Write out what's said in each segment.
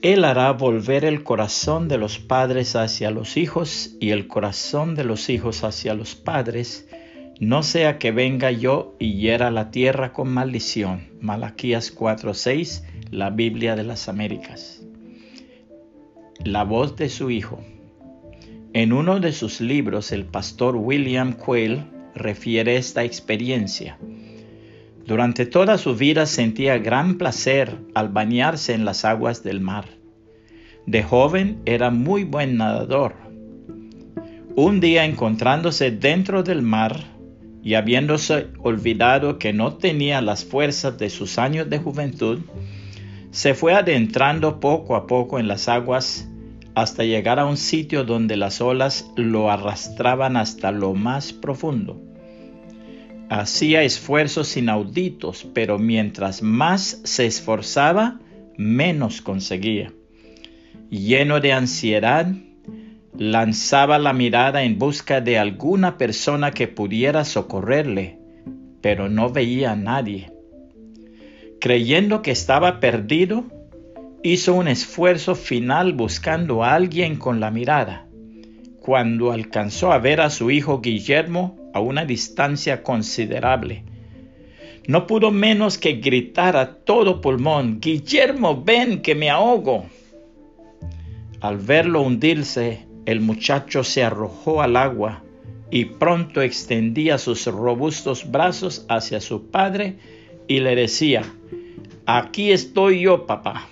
Él hará volver el corazón de los padres hacia los hijos y el corazón de los hijos hacia los padres, no sea que venga yo y hiera la tierra con maldición. Malaquías 4:6, la Biblia de las Américas. La voz de su hijo. En uno de sus libros, el pastor William Quayle refiere esta experiencia. Durante toda su vida sentía gran placer al bañarse en las aguas del mar. De joven era muy buen nadador. Un día encontrándose dentro del mar y habiéndose olvidado que no tenía las fuerzas de sus años de juventud, se fue adentrando poco a poco en las aguas hasta llegar a un sitio donde las olas lo arrastraban hasta lo más profundo. Hacía esfuerzos inauditos, pero mientras más se esforzaba, menos conseguía. Lleno de ansiedad, lanzaba la mirada en busca de alguna persona que pudiera socorrerle, pero no veía a nadie. Creyendo que estaba perdido, hizo un esfuerzo final buscando a alguien con la mirada. Cuando alcanzó a ver a su hijo Guillermo, a una distancia considerable. No pudo menos que gritar a todo pulmón, Guillermo, ven que me ahogo. Al verlo hundirse, el muchacho se arrojó al agua y pronto extendía sus robustos brazos hacia su padre y le decía, aquí estoy yo, papá.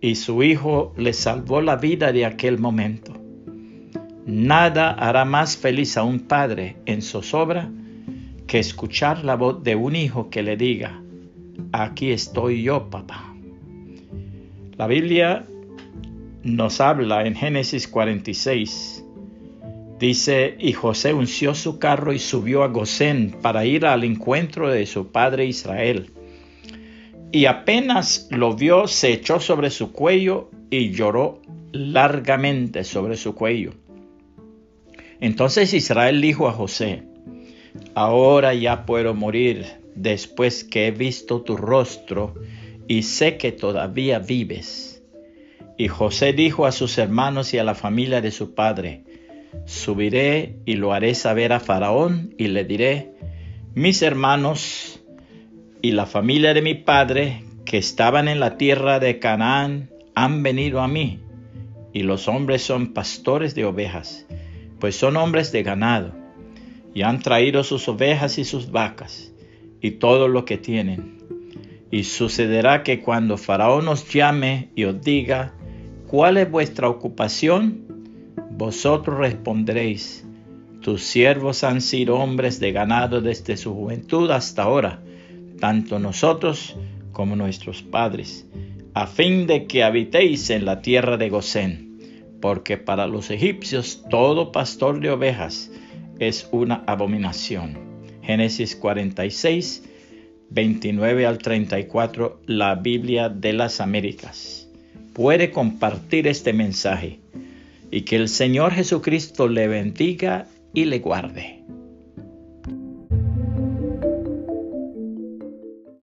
Y su hijo le salvó la vida de aquel momento. Nada hará más feliz a un padre en zozobra que escuchar la voz de un hijo que le diga, aquí estoy yo, papá. La Biblia nos habla en Génesis 46. Dice, y José unció su carro y subió a Gosén para ir al encuentro de su padre Israel. Y apenas lo vio, se echó sobre su cuello y lloró largamente sobre su cuello. Entonces Israel dijo a José, ahora ya puedo morir después que he visto tu rostro y sé que todavía vives. Y José dijo a sus hermanos y a la familia de su padre, subiré y lo haré saber a Faraón y le diré, mis hermanos y la familia de mi padre que estaban en la tierra de Canaán han venido a mí, y los hombres son pastores de ovejas pues son hombres de ganado, y han traído sus ovejas y sus vacas, y todo lo que tienen. Y sucederá que cuando Faraón os llame y os diga, ¿cuál es vuestra ocupación? Vosotros responderéis, tus siervos han sido hombres de ganado desde su juventud hasta ahora, tanto nosotros como nuestros padres, a fin de que habitéis en la tierra de Gosén porque para los egipcios todo pastor de ovejas es una abominación. Génesis 46, 29 al 34, la Biblia de las Américas. Puede compartir este mensaje y que el Señor Jesucristo le bendiga y le guarde.